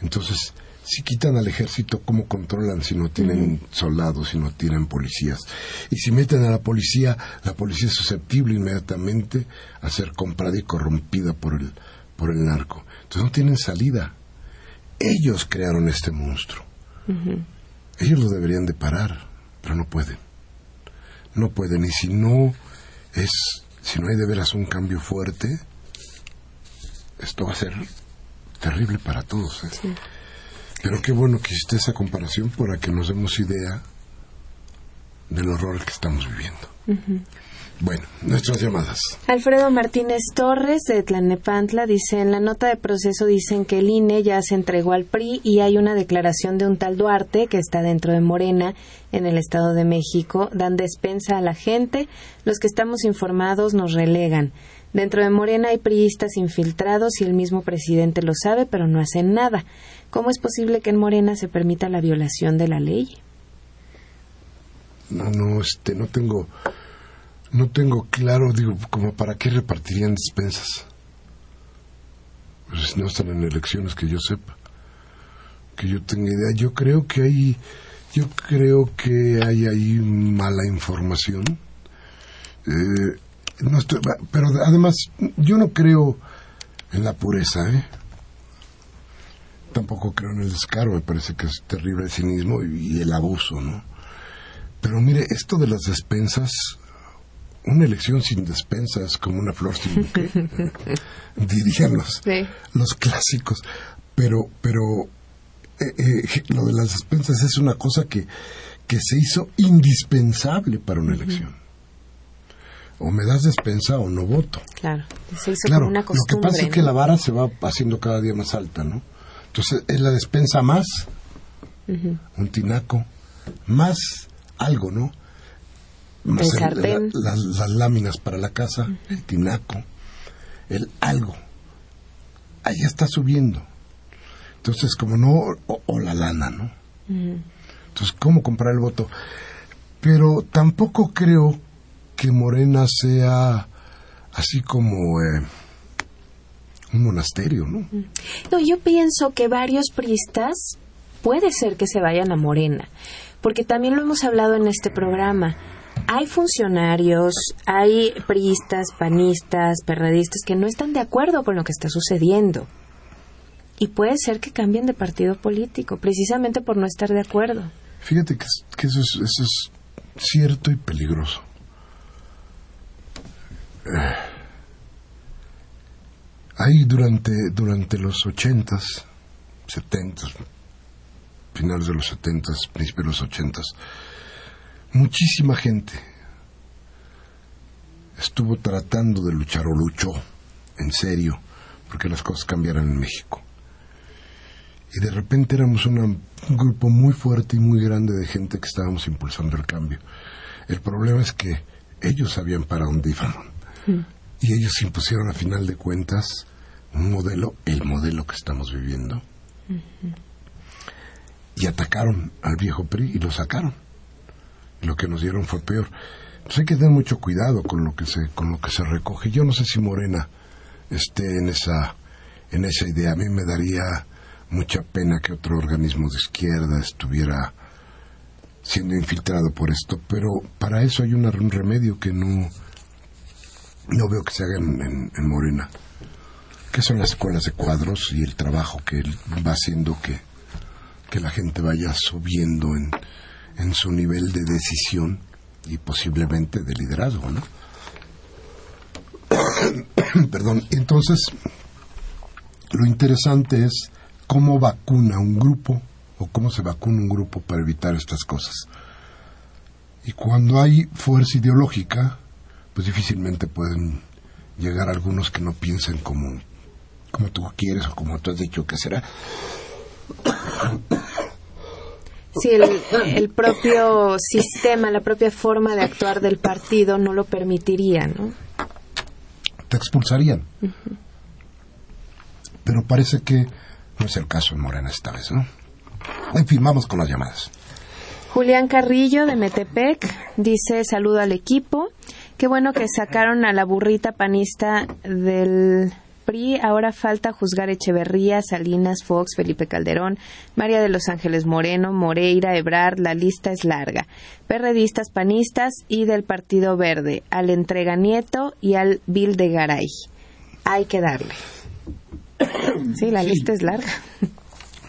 Entonces, si quitan al ejército, ¿cómo controlan si no tienen soldados, si no tienen policías? Y si meten a la policía, la policía es susceptible inmediatamente a ser comprada y corrompida por el, por el narco. Entonces no tienen salida. Ellos crearon este monstruo. Ellos lo deberían de parar, pero no pueden. No pueden. Y si no es, si no hay de veras un cambio fuerte, esto va a ser terrible para todos. ¿eh? Pero qué bueno que hiciste esa comparación para que nos demos idea del horror que estamos viviendo. Bueno, nuestras llamadas. Alfredo Martínez Torres de Tlanepantla dice, en la nota de proceso dicen que el INE ya se entregó al PRI y hay una declaración de un tal Duarte que está dentro de Morena en el Estado de México, dan despensa a la gente, los que estamos informados nos relegan. Dentro de Morena hay priistas infiltrados y el mismo presidente lo sabe, pero no hacen nada. ¿Cómo es posible que en Morena se permita la violación de la ley? No, no, este, no tengo, no tengo claro, digo, como para qué repartirían despensas. Pues no están en elecciones que yo sepa, que yo tenga idea. Yo creo que hay, yo creo que hay ahí mala información. Eh, no estoy- pero además, yo no creo en la pureza, ¿eh? Tampoco creo en el descaro, me parece que es terrible el cinismo y, y el abuso, ¿no? Pero mire, esto de las despensas, una elección sin despensas es como una flor sin buque, dirían los, Sí. los clásicos. Pero, pero eh, eh, lo de las despensas es una cosa que, que se hizo indispensable para una elección. O me das despensa o no voto. Claro, se hizo Claro, como una lo que costumbre. pasa es que la vara se va haciendo cada día más alta, ¿no? Entonces es la despensa más un tinaco, más algo, ¿no? Más El la- las, las láminas para la casa, el tinaco, el algo. Ahí está subiendo. Entonces, como no, o, o la lana, ¿no? Entonces, ¿cómo comprar el voto? Pero tampoco creo que Morena sea así como eh, un monasterio, ¿no? No, yo pienso que varios priistas puede ser que se vayan a Morena, porque también lo hemos hablado en este programa. hay funcionarios, hay priistas, panistas, perredistas que no están de acuerdo con lo que está sucediendo. Y puede ser que cambien de partido político, precisamente por no estar de acuerdo. Fíjate que, eso, es, eso, es, cierto y peligroso. Eh, ahí durante, durante los ochentas, setentas, finales de los setentas, principios de los ochentas, muchísima gente estuvo tratando de luchar o luchó en serio porque las cosas cambiaran en México. Y de repente éramos un grupo muy fuerte y muy grande de gente que estábamos impulsando el cambio. El problema es que ellos sabían para dónde iban. Y ellos impusieron a final de cuentas un modelo, el modelo que estamos viviendo. Y atacaron al viejo PRI y lo sacaron lo que nos dieron fue peor. Entonces hay que tener mucho cuidado con lo que se, con lo que se recoge. Yo no sé si Morena esté en esa, en esa idea. A mí me daría mucha pena que otro organismo de izquierda estuviera siendo infiltrado por esto, pero para eso hay un remedio que no, no veo que se haga en, en, Morena, que son las escuelas de cuadros y el trabajo que va haciendo que, que la gente vaya subiendo en, en su nivel de decisión y posiblemente de liderazgo, ¿no? Perdón, entonces lo interesante es cómo vacuna un grupo o cómo se vacuna un grupo para evitar estas cosas. Y cuando hay fuerza ideológica, pues difícilmente pueden llegar algunos que no piensen como, como tú quieres o como tú has dicho que será. si el, propio sistema, la propia forma de actuar del partido no lo permitiría, ¿no? Te expulsarían. Pero parece que no es el caso en Morena esta vez, ¿no? En fin, vamos con las llamadas. Julián Carrillo de Metepec dice saludo al equipo. Qué bueno que sacaron a la burrita panista del PRI, ahora falta juzgar Echeverría, Salinas, Fox, Felipe Calderón, María de los Ángeles Moreno, Moreira, Ebrard, la lista es larga. Perredistas, panistas y del Partido Verde, al Entrega Nieto y al Bill de Garay. Hay que darle. Sí, la lista es larga.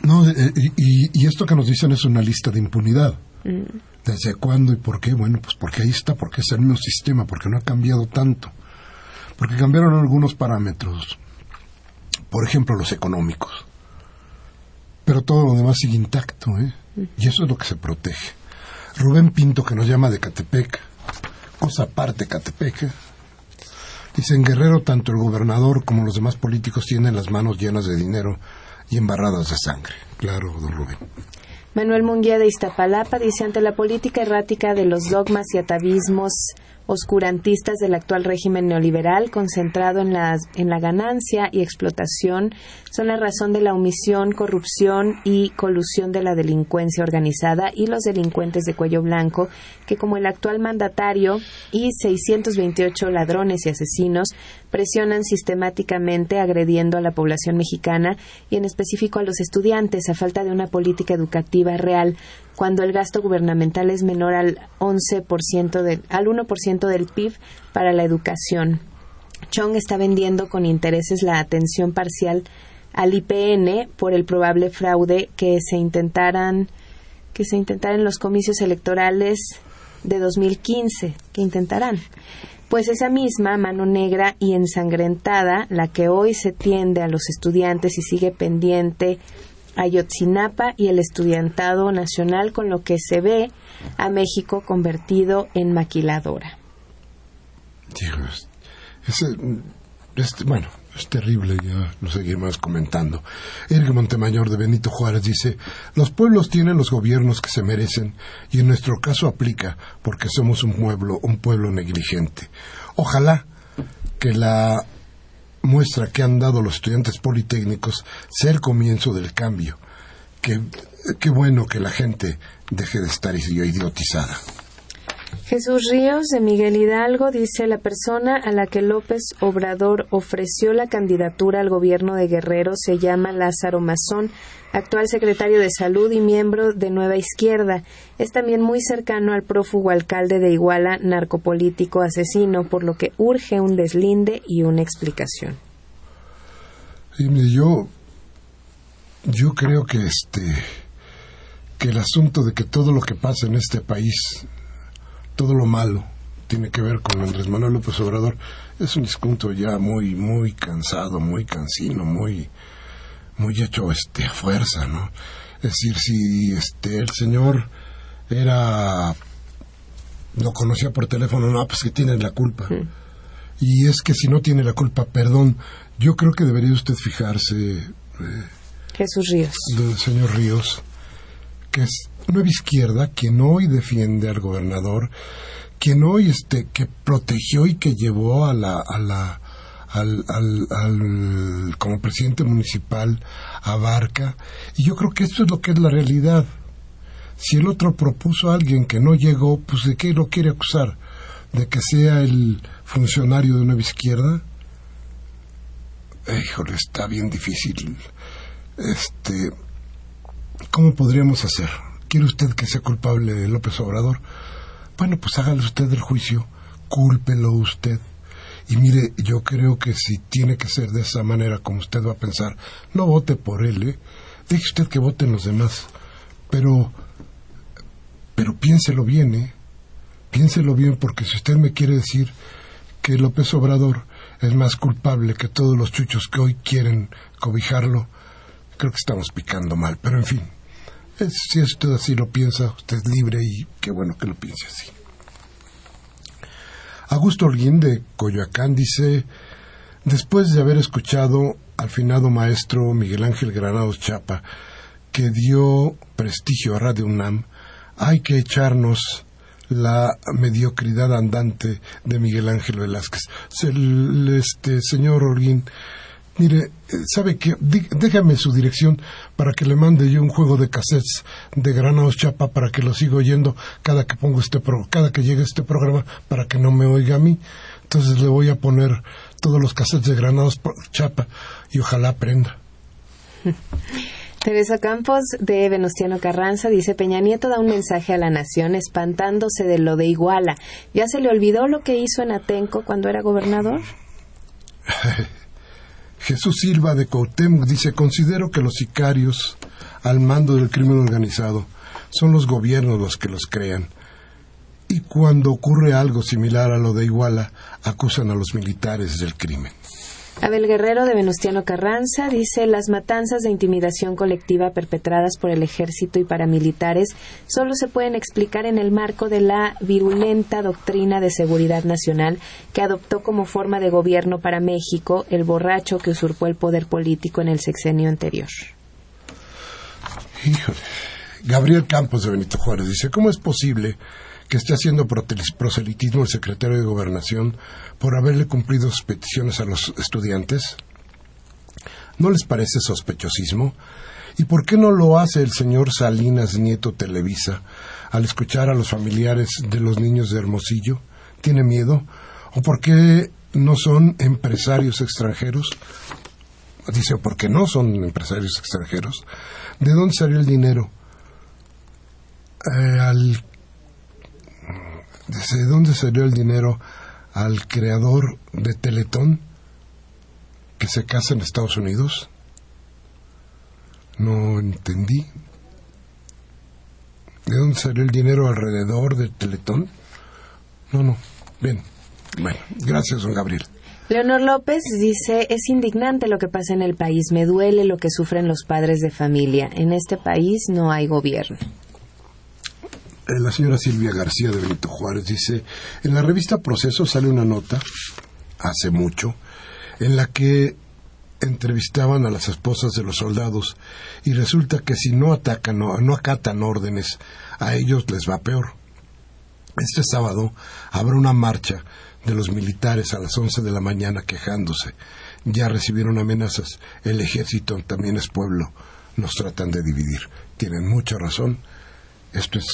No, eh, eh, y, esto que nos dicen es una lista de impunidad. Mm. ¿Desde cuándo y por qué? Bueno, pues porque ahí está, porque es el mismo sistema, porque no ha cambiado tanto. Porque cambiaron algunos parámetros por ejemplo, los económicos. Pero todo lo demás sigue intacto, ¿eh? Y eso es lo que se protege. Rubén Pinto, que nos llama de Catepec, cosa aparte Catepec, ¿eh? dice, en Guerrero tanto el gobernador como los demás políticos tienen las manos llenas de dinero y embarradas de sangre. Claro, don Rubén. Manuel Munguía de Iztapalapa dice, ante la política errática de los dogmas y atavismos oscurantistas del actual régimen neoliberal, concentrado en la, en la ganancia y explotación, son la razón de la omisión, corrupción y colusión de la delincuencia organizada y los delincuentes de cuello blanco, que como el actual mandatario y 628 ladrones y asesinos presionan sistemáticamente agrediendo a la población mexicana y en específico a los estudiantes a falta de una política educativa real cuando el gasto gubernamental es menor al 11% de, al 1% del PIB para la educación. Chong está vendiendo con intereses la atención parcial al IPN por el probable fraude que se intentaran que se intentaran en los comicios electorales de 2015, que intentarán. Pues esa misma mano negra y ensangrentada, la que hoy se tiende a los estudiantes y sigue pendiente Ayotzinapa y el estudiantado nacional, con lo que se ve a México convertido en maquiladora. bueno, es terrible, ya lo seguiremos comentando. Eric Montemayor de Benito Juárez dice, los pueblos tienen los gobiernos que se merecen y en nuestro caso aplica porque somos un pueblo, un pueblo negligente. Ojalá que la muestra que han dado los estudiantes politécnicos ser comienzo del cambio. Qué bueno que la gente deje de estar idiotizada. Jesús Ríos de Miguel Hidalgo dice la persona a la que López Obrador ofreció la candidatura al gobierno de Guerrero se llama Lázaro Mazón, actual secretario de Salud y miembro de Nueva Izquierda. Es también muy cercano al prófugo alcalde de Iguala, narcopolítico asesino, por lo que urge un deslinde y una explicación. yo, yo creo que este que el asunto de que todo lo que pasa en este país todo lo malo tiene que ver con Andrés Manuel López Obrador, es un discurso ya muy, muy cansado, muy cansino, muy, muy hecho este, a fuerza, ¿no? Es decir, si este, el señor era, lo conocía por teléfono, no, pues que tiene la culpa. Y es que si no tiene la culpa, perdón, yo creo que debería usted fijarse. Eh, Jesús Ríos. Del señor Ríos, que es nueva izquierda quien hoy defiende al gobernador, quien hoy este que protegió y que llevó a la a la al, al, como presidente municipal a Barca y yo creo que esto es lo que es la realidad. Si el otro propuso a alguien que no llegó, pues de qué lo quiere acusar, de que sea el funcionario de Nueva Izquierda. Híjole, está bien difícil. Este, ¿cómo podríamos hacer? ¿Quiere usted que sea culpable López Obrador? Bueno, pues hágale usted el juicio, cúlpelo usted. Y mire, yo creo que si tiene que ser de esa manera como usted va a pensar, no vote por él, ¿eh? Deje usted que voten los demás. Pero, pero piénselo bien, ¿eh? Piénselo bien, porque si usted me quiere decir que López Obrador es más culpable que todos los chuchos que hoy quieren cobijarlo, creo que estamos picando mal. Pero en fin, si usted así lo piensa, usted es libre y qué bueno que lo piense así. Augusto Holguín de Coyoacán dice, después de haber escuchado al finado maestro Miguel Ángel Granados Chapa, que dio prestigio a Radio UNAM, hay que echarnos la mediocridad andante de Miguel Ángel Velázquez. este señor Holguín, Mire, eh, ¿sabe qué? Déjame su dirección para que le mande yo un juego de cassettes de Granados Chapa para que lo siga oyendo cada que pongo este cada que llegue este programa para que no me oiga a mí. Entonces le voy a poner todos los cassettes de Granados Chapa y ojalá aprenda. Teresa Campos de Venustiano Carranza dice Peña Nieto da un mensaje a la nación espantándose de lo de Iguala. ¿Ya se le olvidó lo que hizo en Atenco cuando era gobernador? Jesús Silva de Cuauhtémoc dice, considero que los sicarios al mando del crimen organizado son los gobiernos los que los crean. Y cuando ocurre algo similar a lo de Iguala, acusan a los militares del crimen. Abel Guerrero de Venustiano Carranza dice las matanzas de intimidación colectiva perpetradas por el ejército y paramilitares solo se pueden explicar en el marco de la virulenta doctrina de seguridad nacional que adoptó como forma de gobierno para México el borracho que usurpó el poder político en el sexenio anterior. Híjole. Gabriel Campos de Benito Juárez dice, ¿cómo es posible que esté haciendo proselitismo el secretario de Gobernación por haberle cumplido sus peticiones a los estudiantes? ¿No les parece sospechosismo? ¿Y por qué no lo hace el señor Salinas Nieto Televisa al escuchar a los familiares de los niños de Hermosillo? ¿Tiene miedo? ¿O por qué no son empresarios extranjeros? Dice, ¿por qué no son empresarios extranjeros? ¿De dónde salió el dinero? Eh, al ¿De dónde salió el dinero al creador de Teletón que se casa en Estados Unidos? No entendí. ¿De dónde salió el dinero alrededor de Teletón? No, no. Bien. Bueno, gracias, don Gabriel. Leonor López dice, es indignante lo que pasa en el país, me duele lo que sufren los padres de familia. En este país no hay gobierno. Eh, la señora Silvia García de Benito Juárez dice, en la revista Proceso sale una nota, hace mucho, en la que entrevistaban a las esposas de los soldados y resulta que si no atacan, no, no acatan órdenes, a ellos les va peor. Este sábado habrá una marcha de los militares a las once de la mañana quejándose. Ya recibieron amenazas. El ejército también es pueblo. Nos tratan de dividir. Tienen mucha razón Esto es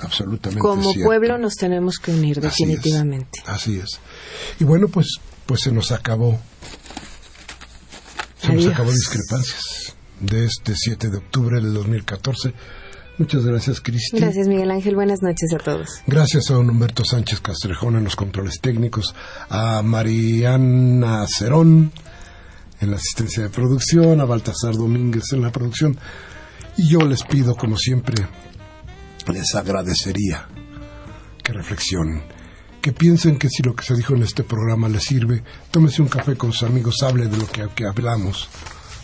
absolutamente Como cierto. pueblo nos tenemos que unir Así es, definitivamente. Así es. Y bueno, pues, pues se nos acabó. Se Adiós. nos acabó discrepancias de este 7 de octubre del 2014. Muchas gracias, Cristi. Gracias, Miguel Ángel. Buenas noches a todos. Gracias a don Humberto Sánchez Castrejón en los controles técnicos, a Mariana Cerón en la asistencia de producción, a Baltasar Domínguez en la producción. Y yo les pido, como siempre, les agradecería que reflexionen, que piensen que si lo que se dijo en este programa les sirve, tómese un café con sus amigos, hable de lo que, que hablamos,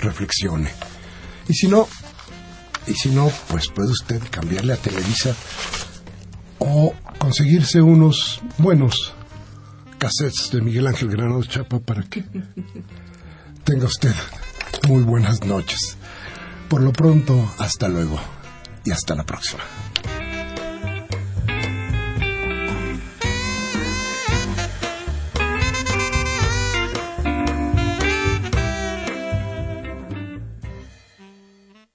reflexione. Y si no, y si no, pues puede usted cambiarle a Televisa o conseguirse unos buenos cassettes de Miguel Ángel Granado Chapa para que tenga usted muy buenas noches. Por lo pronto, hasta luego y hasta la próxima.